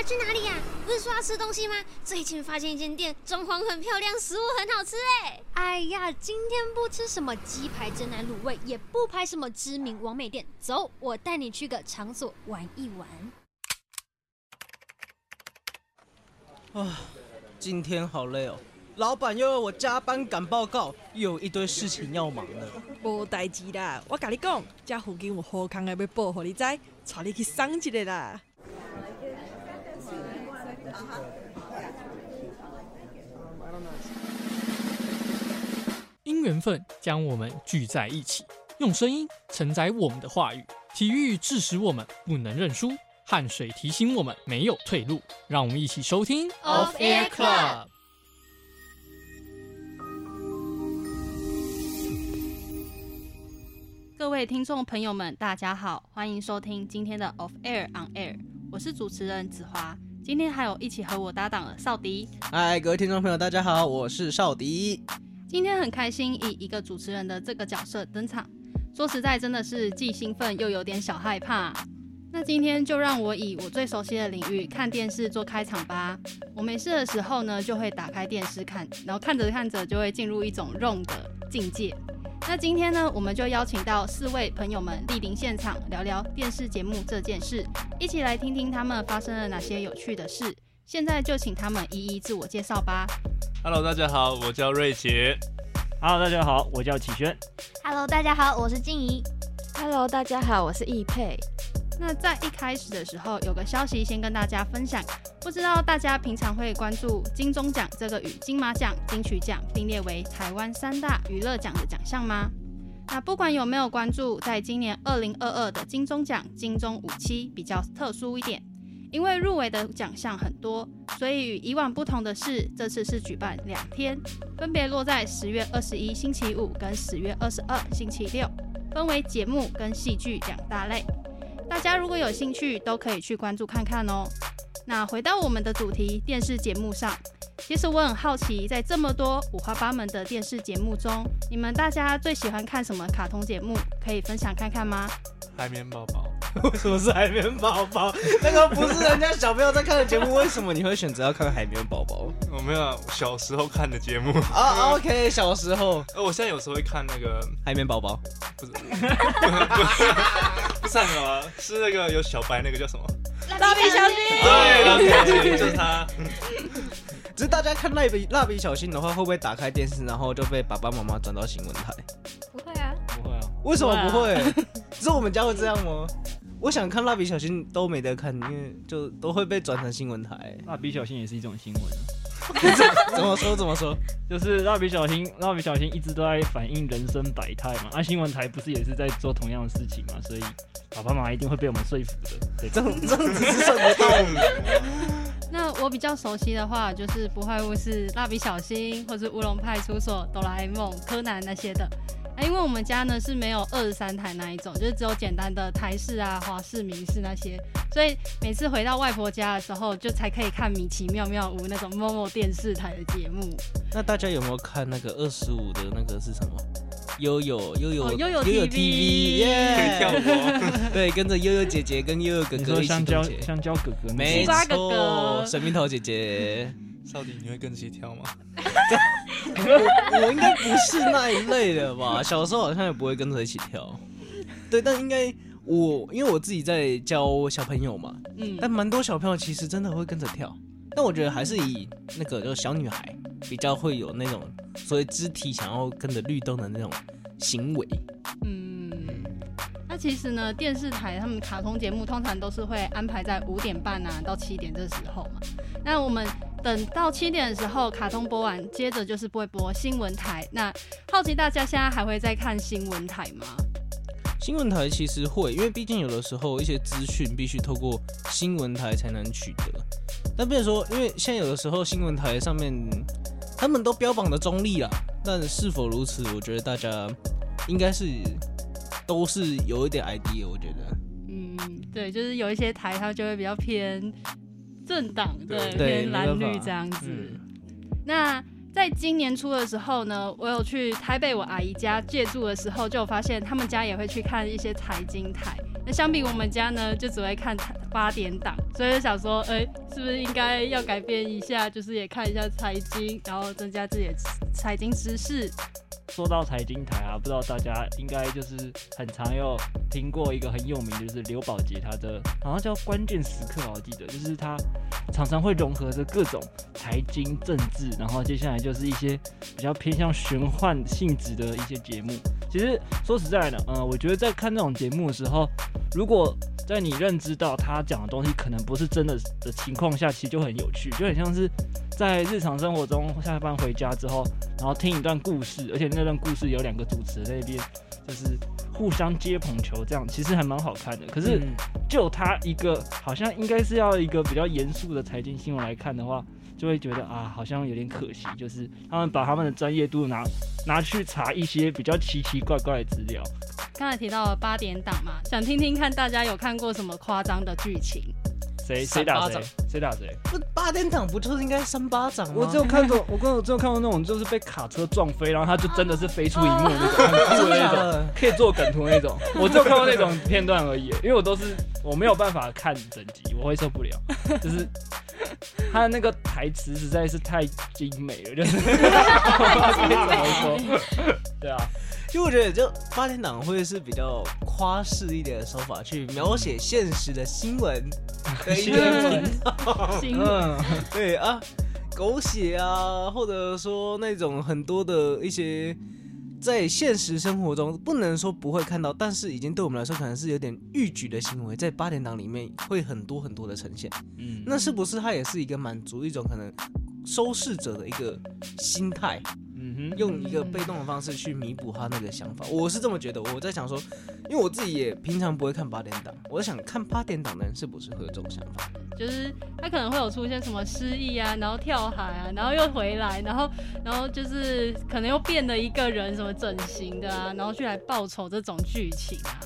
要去哪里呀？不是说要吃东西吗？最近发现一间店，装潢很漂亮，食物很好吃哎。哎呀，今天不吃什么鸡排、真奶、卤味，也不拍什么知名网美店，走，我带你去个场所玩一玩。啊，今天好累哦。老板又要我加班赶报告，又有一堆事情要忙呢。无代志啦，我跟你讲，这附近有好康的要报，给你知，带你去赏一个啦。因缘分将我们聚在一起，用声音承载我们的话语。体育致使我们不能认输，汗水提醒我们没有退路。让我们一起收听 Off Air Club。各位听众朋友们，大家好，欢迎收听今天的 Off Air On Air，我是主持人子华。今天还有一起和我搭档的少迪。嗨，各位听众朋友，大家好，我是少迪。今天很开心以一个主持人的这个角色登场，说实在真的是既兴奋又有点小害怕。那今天就让我以我最熟悉的领域看电视做开场吧。我没事的时候呢，就会打开电视看，然后看着看着就会进入一种 ROM 的境界。那今天呢，我们就邀请到四位朋友们莅临现场，聊聊电视节目这件事，一起来听听他们发生了哪些有趣的事。现在就请他们一一自我介绍吧。Hello，大家好，我叫瑞杰。Hello，大家好，我叫启轩。Hello，大家好，我是静怡。Hello，大家好，我是易佩。那在一开始的时候，有个消息先跟大家分享。不知道大家平常会关注金钟奖这个与金马奖、金曲奖并列为台湾三大娱乐奖的奖项吗？那不管有没有关注，在今年二零二二的金钟奖金钟五期比较特殊一点，因为入围的奖项很多，所以与以往不同的是，这次是举办两天，分别落在十月二十一星期五跟十月二十二星期六，分为节目跟戏剧两大类。大家如果有兴趣，都可以去关注看看哦。那回到我们的主题，电视节目上，其实我很好奇，在这么多五花八门的电视节目中，你们大家最喜欢看什么卡通节目？可以分享看看吗？海绵宝宝。为什么是海绵宝宝？那个不是人家小朋友在看的节目，为什么你会选择要看海绵宝宝？我没有，小时候看的节目啊。OK，小时候。呃，我现在有时候会看那个海绵宝宝，不是，不是，不是什么，是那个有小白那个叫什么？蜡笔小新。对，蜡笔小新，就是他。只是大家看蜡笔蜡笔小新的话，会不会打开电视，然后就被爸爸妈妈转到新闻台？不会啊，不会啊。为什么不会？只是我们家会这样吗？我想看蜡笔小新都没得看，因为就都会被转成新闻台。蜡笔小新也是一种新闻 怎么说？怎么说？就是蜡笔小新，蜡笔小新一直都在反映人生百态嘛。那、啊、新闻台不是也是在做同样的事情嘛？所以爸爸妈妈一定会被我们说服的。对，这种这种只是什么道理？那我比较熟悉的话，就是不外乎是蜡笔小新，或是乌龙派出所、哆啦 A 梦、柯南那些的。因为我们家呢是没有二十三台那一种，就是只有简单的台式啊、华视、民视那些，所以每次回到外婆家的时候，就才可以看米奇妙妙屋那种某某电视台的节目。那大家有没有看那个二十五的那个是什么？悠悠悠悠悠悠 TV，耶！可以跳舞。对，跟着悠悠姐姐跟悠悠哥哥一起香蕉香蕉哥哥，没错，神秘桃姐姐。少迪，你会跟着一起跳吗？我 我应该不是那一类的吧？小时候好像也不会跟着一起跳。对，但应该我因为我自己在教小朋友嘛，嗯，但蛮多小朋友其实真的会跟着跳。但我觉得还是以那个就是小女孩比较会有那种所以肢体想要跟着律动的那种行为。嗯，那其实呢，电视台他们卡通节目通常都是会安排在五点半啊到七点这时候嘛。那我们。等到七点的时候，卡通播完，接着就是不会播新闻台。那好奇大家现在还会再看新闻台吗？新闻台其实会，因为毕竟有的时候一些资讯必须透过新闻台才能取得。但比如说，因为现在有的时候新闻台上面他们都标榜的中立啊，但是否如此，我觉得大家应该是都是有一点 idea。我觉得，嗯，对，就是有一些台它就会比较偏。政党对，对偏蓝绿这样子。嗯、那在今年初的时候呢，我有去台北我阿姨家借住的时候，就有发现他们家也会去看一些财经台。那相比我们家呢，就只会看八点档，所以想说，哎、是不是应该要改变一下，就是也看一下财经，然后增加自己的财经知识。说到财经台啊，不知道大家应该就是很常有听过一个很有名的，就是刘宝杰他的，好像叫关键时刻吧，我记得，就是他常常会融合着各种财经、政治，然后接下来就是一些比较偏向玄幻性质的一些节目。其实说实在的，呃，我觉得在看这种节目的时候，如果在你认知到他讲的东西可能不是真的的情况下，其实就很有趣，就很像是在日常生活中下班回家之后，然后听一段故事，而且那段故事有两个主持人在那边就是互相接捧球，这样其实还蛮好看的。可是就他一个好像应该是要一个比较严肃的财经新闻来看的话，就会觉得啊，好像有点可惜，就是他们把他们的专业度拿拿去查一些比较奇奇怪怪的资料。刚才提到了八点档嘛，想听听看大家有看过什么夸张的剧情？谁谁打谁？谁打谁？不，八点档不就是应该三巴掌吗？我只有看过，我跟我只有看过那种，就是被卡车撞飞，然后他就真的是飞出荧幕那种，很酷的那种，可以做梗图那种。我只有看过那种片段而已，因为我都是我没有办法看整集，我会受不了，就是。他的那个台词实在是太精美了，就是怎么说？对啊，就我觉得就八点档会是比较夸饰一点的手法去描写现实的新闻的一些新闻，对啊，狗血啊，或者说那种很多的一些。在现实生活中，不能说不会看到，但是已经对我们来说可能是有点逾矩的行为，在八点档里面会很多很多的呈现。嗯，那是不是它也是一个满足一种可能收视者的一个心态？用一个被动的方式去弥补他那个想法，我是这么觉得。我在想说，因为我自己也平常不会看八点档，我在想看八点档的人是不是会有这种想法？就是他可能会有出现什么失忆啊，然后跳海啊，然后又回来，然后然后就是可能又变了一个人，什么整形的啊，然后去来报仇这种剧情啊，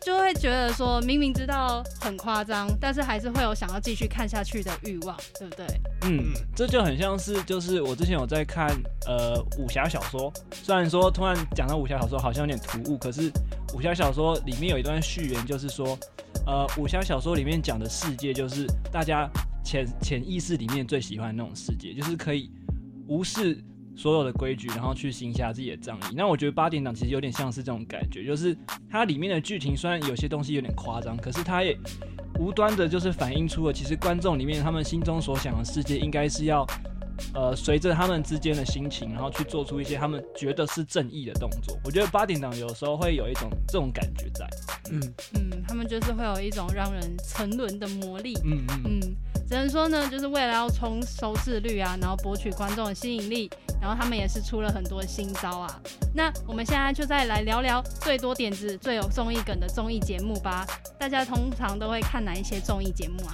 就会觉得说明明知道很夸张，但是还是会有想要继续看下去的欲望，对不对？嗯，这就很像是就是我之前有在看呃。武侠小说，虽然说突然讲到武侠小说好像有点突兀，可是武侠小说里面有一段序言，就是说，呃，武侠小说里面讲的世界，就是大家潜潜意识里面最喜欢的那种世界，就是可以无视所有的规矩，然后去行侠自己的仗义。那我觉得八点档其实有点像是这种感觉，就是它里面的剧情虽然有些东西有点夸张，可是它也无端的，就是反映出了其实观众里面他们心中所想的世界应该是要。呃，随着他们之间的心情，然后去做出一些他们觉得是正义的动作。我觉得八点档有时候会有一种这种感觉在，嗯嗯，他们就是会有一种让人沉沦的魔力，嗯嗯嗯，只能说呢，就是为了要冲收视率啊，然后博取观众的吸引力，然后他们也是出了很多新招啊。那我们现在就再来聊聊最多点子、最有综艺梗的综艺节目吧。大家通常都会看哪一些综艺节目啊？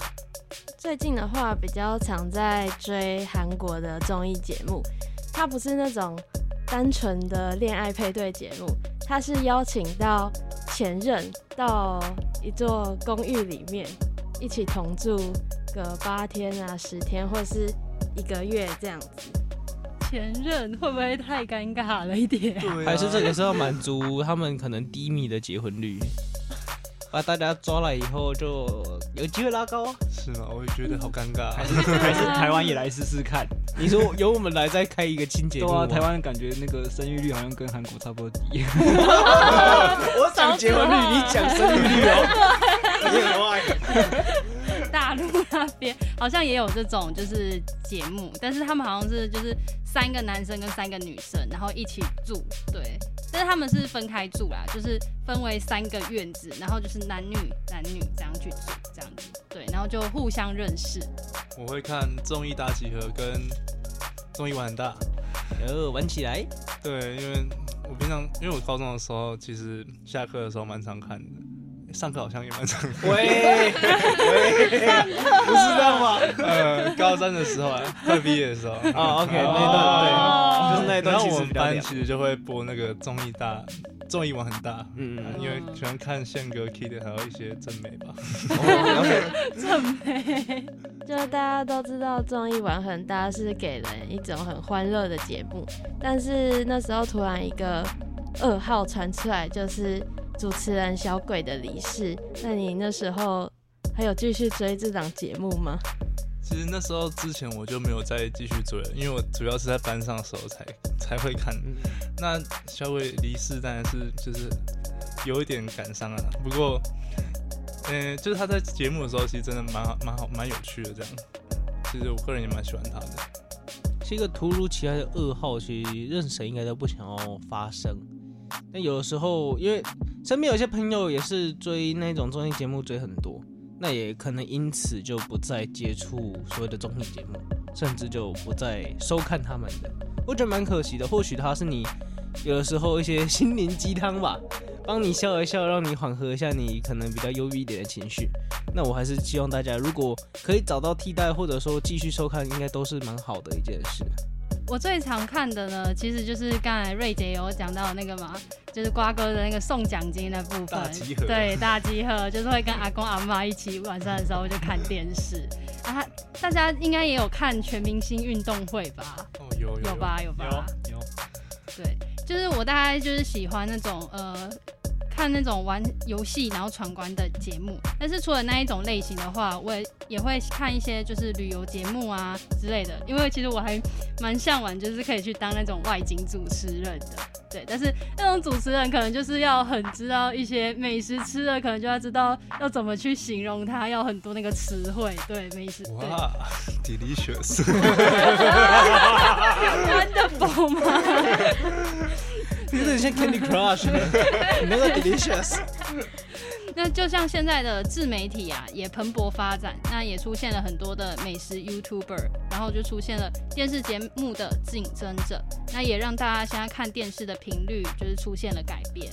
最近的话，比较常在追韩国的综艺节目，它不是那种单纯的恋爱配对节目，它是邀请到前任到一座公寓里面一起同住个八天啊、十天或是一个月这样子。前任会不会太尴尬了一点？还是这个是要满足他们可能低迷的结婚率？把大家抓来以后，就有机会拉高啊？是吗？我也觉得好尴尬，还是还是 台湾也来试试看？你说由我们来再开一个清洁？对啊，台湾感觉那个生育率好像跟韩国差不多低。我讲结婚率，你讲生育率哦。大陆那边好像也有这种就是节目，但是他们好像是就是三个男生跟三个女生，然后一起住，对。但是他们是分开住啦，就是分为三个院子，然后就是男女男女这样去住，这样子，对，然后就互相认识。我会看综艺大集合跟综艺玩很大，然后玩起来。对，因为我平常因为我高中的时候，其实下课的时候蛮常看的。上课好像也蛮常看。喂喂，不是这样吗？呃，高三的时候啊，快毕业的时候啊，OK，那我们班其实就会播那个综艺大，综艺玩很大，嗯，因为喜欢看宪哥 Kid 还有一些正美吧。正美，就大家都知道综艺玩很大是给人一种很欢乐的节目，但是那时候突然一个噩耗传出来，就是。主持人小鬼的离世，那你那时候还有继续追这档节目吗？其实那时候之前我就没有再继续追了，因为我主要是在班上的时候才才会看。那小伟离世当然是就是有一点感伤啊，不过，嗯、欸，就是他在节目的时候其实真的蛮好蛮好蛮有趣的这样。其实我个人也蛮喜欢他的。是一个突如其来的噩耗，其实任谁应该都不想要发生。但有的时候，因为身边有些朋友也是追那种综艺节目追很多。那也可能因此就不再接触所谓的综艺节目，甚至就不再收看他们的，我觉得蛮可惜的。或许他是你有的时候一些心灵鸡汤吧，帮你笑一笑，让你缓和一下你可能比较忧郁一点的情绪。那我还是希望大家如果可以找到替代，或者说继续收看，应该都是蛮好的一件事。我最常看的呢，其实就是刚才瑞姐有讲到那个嘛，就是瓜哥的那个送奖金的部分。大集合。对，大集合 就是会跟阿公阿妈一起晚上的时候就看电视啊。大家应该也有看全明星运动会吧？哦，有有，有吧有吧有。有。对，就是我大概就是喜欢那种呃。看那种玩游戏然后闯关的节目，但是除了那一种类型的话，我也也会看一些就是旅游节目啊之类的，因为其实我还蛮向往就是可以去当那种外景主持人的，对，但是那种主持人可能就是要很知道一些美食吃的，可能就要知道要怎么去形容它，要很多那个词汇，对，美食。哇，delicious。Wonderful 吗？有点像 Candy Crush，你那个 Delicious。那就像现在的自媒体啊，也蓬勃发展，那也出现了很多的美食 YouTuber，然后就出现了电视节目的竞争者，那也让大家现在看电视的频率就是出现了改变。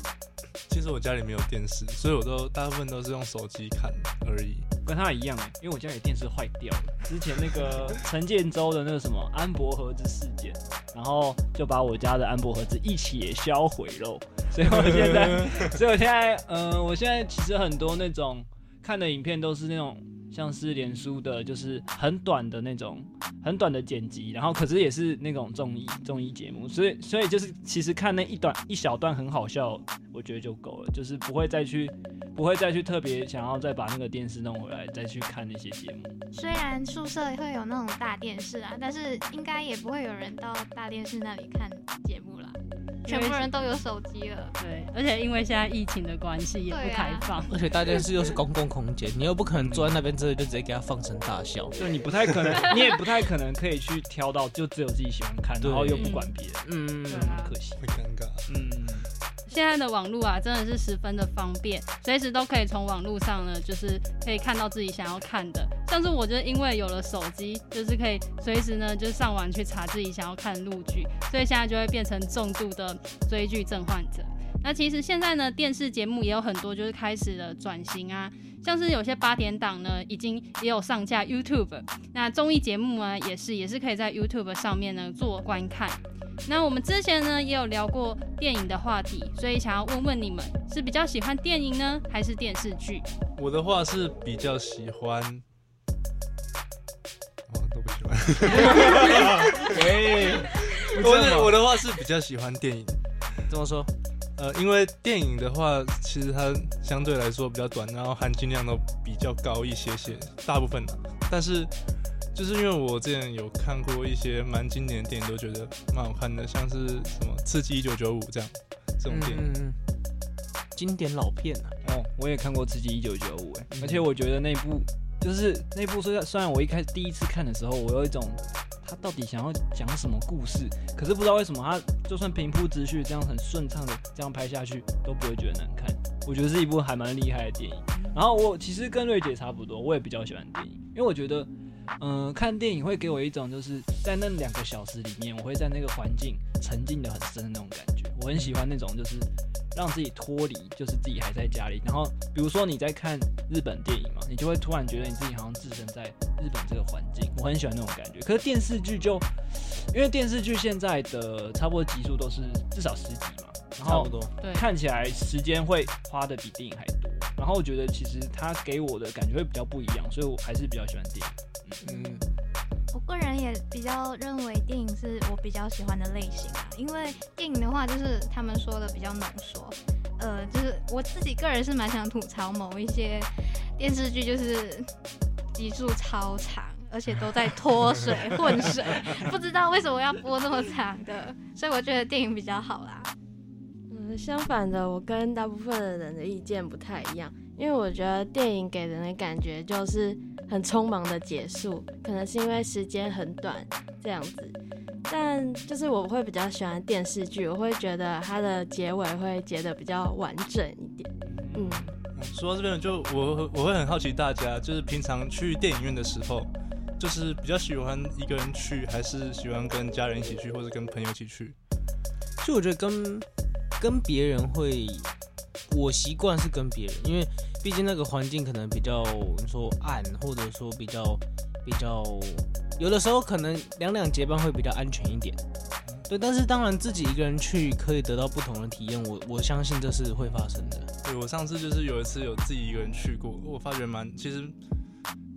其实我家里没有电视，所以我都大部分都是用手机看而已。跟他一样，因为我家里电视坏掉了。之前那个 陈建州的那个什么安博盒子事件，然后就把我家的安博盒子一起也销毁了。所以我现在，所以我现在，嗯、呃，我现在其实很多那种看的影片都是那种。像是脸书的，就是很短的那种，很短的剪辑，然后可是也是那种综艺综艺节目，所以所以就是其实看那一段一小段很好笑，我觉得就够了，就是不会再去不会再去特别想要再把那个电视弄回来再去看那些节目。虽然宿舍会有那种大电视啊，但是应该也不会有人到大电视那里看。全部人都有手机了，对，而且因为现在疫情的关系也不开放，啊、而且大电视又是公共空间，你又不可能坐在那边真的就直接给他放声大笑，就你不太可能，你也不太可能可以去挑到就只有自己喜欢看，然后又不管别人，嗯，很可惜，会尴尬，嗯。现在的网络啊，真的是十分的方便，随时都可以从网络上呢，就是可以看到自己想要看的。像是我就因为有了手机，就是可以随时呢，就上网去查自己想要看的录剧，所以现在就会变成重度的追剧症患者。那其实现在呢，电视节目也有很多就是开始了转型啊，像是有些八点档呢，已经也有上架 YouTube，那综艺节目啊，也是也是可以在 YouTube 上面呢做观看。那我们之前呢也有聊过电影的话题，所以想要问问你们是比较喜欢电影呢，还是电视剧？我的话是比较喜欢，哦，都不喜欢。哎，我我的话是比较喜欢电影。怎么说？呃，因为电影的话，其实它相对来说比较短，然后含金量都比较高一些些，大部分的。但是。就是因为我之前有看过一些蛮经典的电影，都觉得蛮好看的，像是什么《刺激一九九五》这样这种电影，嗯，经典老片啊。哦，我也看过《刺激一九九五》哎，而且我觉得那部就是那部虽然虽然我一开始第一次看的时候，我有一种他到底想要讲什么故事，可是不知道为什么他就算平铺直叙这样很顺畅的这样拍下去都不会觉得难看。我觉得是一部还蛮厉害的电影。然后我其实跟瑞姐差不多，我也比较喜欢电影，因为我觉得。嗯、看电影会给我一种就是在那两个小时里面，我会在那个环境沉浸得很深的那种感觉。我很喜欢那种就是让自己脱离，就是自己还在家里。然后比如说你在看日本电影嘛，你就会突然觉得你自己好像置身在日本这个环境。我很喜欢那种感觉。可是电视剧就因为电视剧现在的差不多集数都是至少十集嘛，然后对看起来时间会花的比电影还多。然后我觉得其实它给我的感觉会比较不一样，所以我还是比较喜欢电影。嗯，我个人也比较认为电影是我比较喜欢的类型啊，因为电影的话就是他们说的比较浓缩，呃，就是我自己个人是蛮想吐槽某一些电视剧就是集数超长，而且都在脱水 混水，不知道为什么要播这么长的，所以我觉得电影比较好啦。嗯，相反的，我跟大部分的人的意见不太一样，因为我觉得电影给人的感觉就是很匆忙的结束，可能是因为时间很短这样子。但就是我会比较喜欢电视剧，我会觉得它的结尾会结得比较完整一点。嗯，说到这边，就我我会很好奇大家，就是平常去电影院的时候，就是比较喜欢一个人去，还是喜欢跟家人一起去，或者跟朋友一起去？就我觉得跟跟别人会，我习惯是跟别人，因为毕竟那个环境可能比较你说暗，或者说比较比较。有的时候可能两两结伴会比较安全一点，对。但是当然自己一个人去可以得到不同的体验，我我相信这是会发生的。对，我上次就是有一次有自己一个人去过，我发觉蛮其实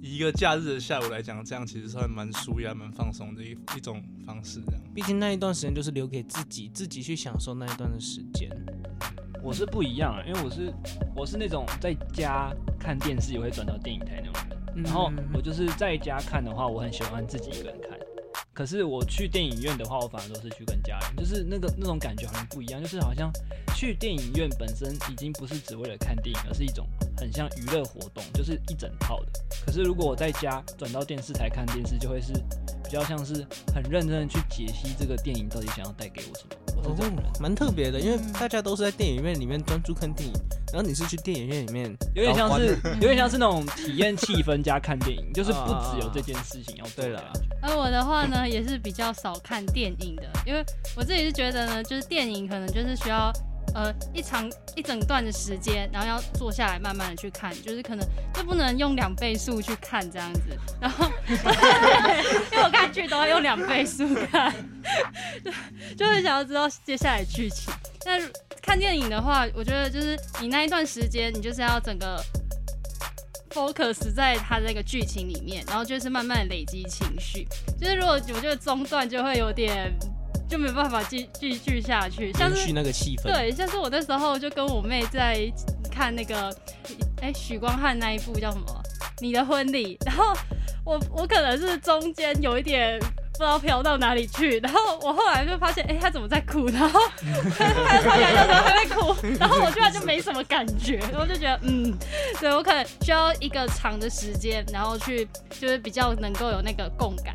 一个假日的下午来讲，这样其实算蛮舒压、蛮放松的一一种方式。这样，毕竟那一段时间就是留给自己，自己去享受那一段的时间。我是不一样啊，因为我是我是那种在家看电视也会转到电影台那种人。然后我就是在家看的话，我很喜欢自己一个人看。可是我去电影院的话，我反而都是去跟家人，就是那个那种感觉好像不一样，就是好像去电影院本身已经不是只为了看电影，而是一种很像娱乐活动，就是一整套的。可是如果我在家转到电视台看电视，就会是比较像是很认真的去解析这个电影到底想要带给我什么。我是这种人，蛮特别的，因为大家都是在电影院里面专注看电影，然后你是去电影院里面，有点像是有点像是那种体验气氛加看电影，就是不只有这件事情要做。对了，而我的话呢，也是比较少看电影的，因为我自己是觉得呢，就是电影可能就是需要。呃，一长一整段的时间，然后要坐下来慢慢的去看，就是可能就不能用两倍速去看这样子，然后 因为我看剧都要用两倍速看，就就会想要知道接下来剧情。但看电影的话，我觉得就是你那一段时间，你就是要整个 focus 在它的那个剧情里面，然后就是慢慢累积情绪。就是如果我觉得中断就会有点。就没办法继继续下去，像是那个气氛。对，像是我那时候就跟我妹在看那个，哎、欸，许光汉那一部叫什么？你的婚礼。然后我我可能是中间有一点不知道飘到哪里去，然后我后来就发现，哎、欸，他怎么在哭？然后 他他突然就说他在哭，然后我居然就没什么感觉，然后就觉得，嗯，对我可能需要一个长的时间，然后去就是比较能够有那个共感。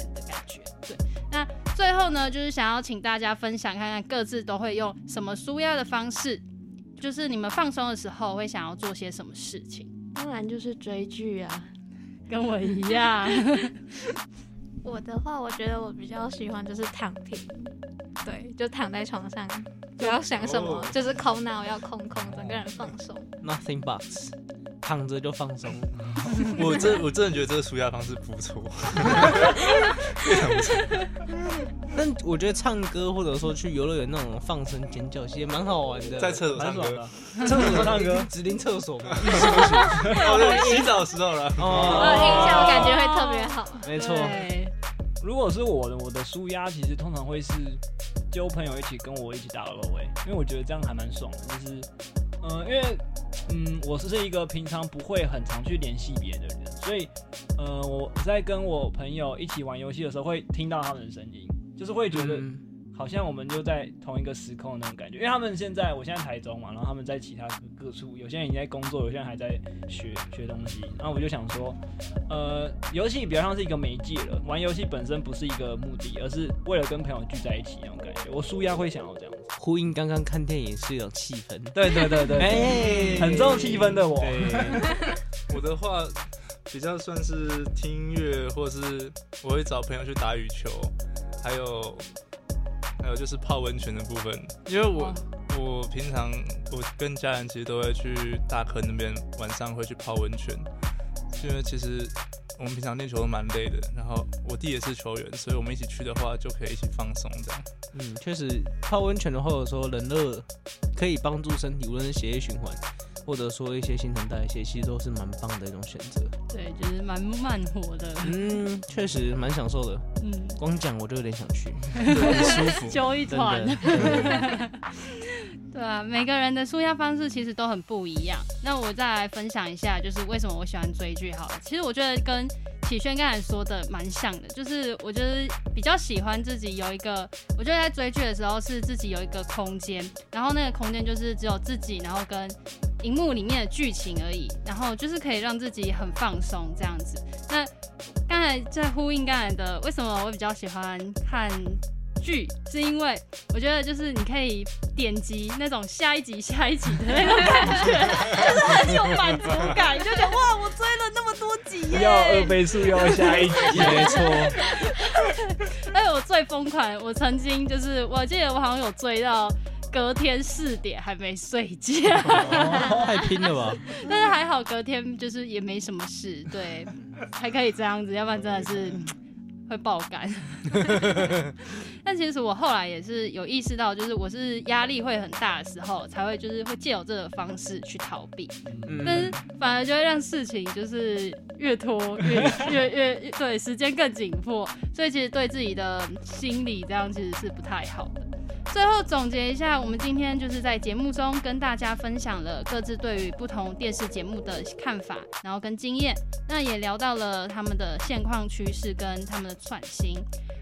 最后呢，就是想要请大家分享看看各自都会用什么舒压的方式，就是你们放松的时候会想要做些什么事情？当然就是追剧啊，跟我一样。我的话，我觉得我比较喜欢就是躺平，对，就躺在床上，不要想什么，哦、就是空脑要空空，整个人放松。Nothing but。躺着就放松，我真我真的觉得这个舒压方式不错，非常不错。但我觉得唱歌或者说去游乐园那种放声尖叫，其实蛮好玩的。在厕所唱歌，厕所唱歌，指定厕所嘛，洗澡的时候了。哦，印象我感觉会特别好。没错。如果是我的，我的舒压其实通常会是揪朋友一起跟我一起打 LOL，因为我觉得这样还蛮爽的，就是。嗯，因为嗯，我是一个平常不会很常去联系别人的人，所以呃，我在跟我朋友一起玩游戏的时候，会听到他们的声音，就是会觉得好像我们就在同一个时空的那种感觉。因为他们现在，我现在台中嘛，然后他们在其他各处，有些人已经在工作，有些人还在学学东西。然后我就想说，呃，游戏比较像是一个媒介了，玩游戏本身不是一个目的，而是为了跟朋友聚在一起那种感觉。我舒压会想要这样。呼应刚刚看电影是一种气氛，对对对对，哎、欸，很重气氛的我。我的话比较算是听音乐，或是我会找朋友去打羽球，还有还有就是泡温泉的部分。因为我我平常我跟家人其实都会去大坑那边，晚上会去泡温泉，因为其实。我们平常练球都蛮累的，然后我弟也是球员，所以我们一起去的话就可以一起放松这样。嗯，确实泡温泉的话，有时候冷热可以帮助身体，无论是血液循环，或者说一些新陈代谢，其实都是蛮棒的一种选择。对，就是蛮慢活的。嗯，确实蛮享受的。嗯，光讲我就有点想去，很舒服，揪一团。对啊，每个人的舒压方式其实都很不一样。那我再来分享一下，就是为什么我喜欢追剧好了。其实我觉得跟启轩刚才说的蛮像的，就是我觉得比较喜欢自己有一个，我觉得在追剧的时候是自己有一个空间，然后那个空间就是只有自己，然后跟荧幕里面的剧情而已，然后就是可以让自己很放松这样子。那刚才在呼应刚才的，为什么我比较喜欢看？剧是因为我觉得就是你可以点击那种下一集下一集的那种感觉，就是很有满足感，就觉得哇，我追了那么多集耶！要二倍速，要下一集，没错。而且我最疯狂，我曾经就是我记得我好像有追到隔天四点还没睡觉，太拼了吧？但是还好隔天就是也没什么事，对，还可以这样子，要不然真的是。会爆肝，但其实我后来也是有意识到，就是我是压力会很大的时候，才会就是会借由这个方式去逃避，嗯、但是反而就会让事情就是越拖越越越，越对，时间更紧迫，所以其实对自己的心理这样其实是不太好的。最后总结一下，我们今天就是在节目中跟大家分享了各自对于不同电视节目的看法，然后跟经验，那也聊到了他们的现况趋势跟他们的创新。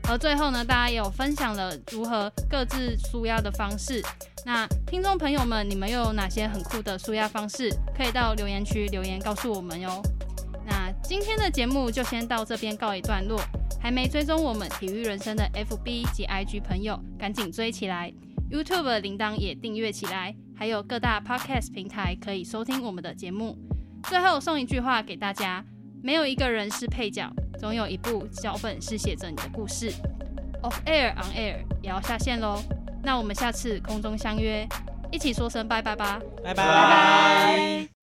而最后呢，大家也有分享了如何各自舒压的方式。那听众朋友们，你们又有哪些很酷的舒压方式？可以到留言区留言告诉我们哟。那今天的节目就先到这边告一段落。还没追踪我们体育人生的 FB 及 IG 朋友，赶紧追起来！YouTube 铃铛也订阅起来，还有各大 Podcast 平台可以收听我们的节目。最后送一句话给大家：没有一个人是配角，总有一部脚本是写着你的故事。Off Air On Air 也要下线喽，那我们下次空中相约，一起说声拜拜吧！拜拜拜拜。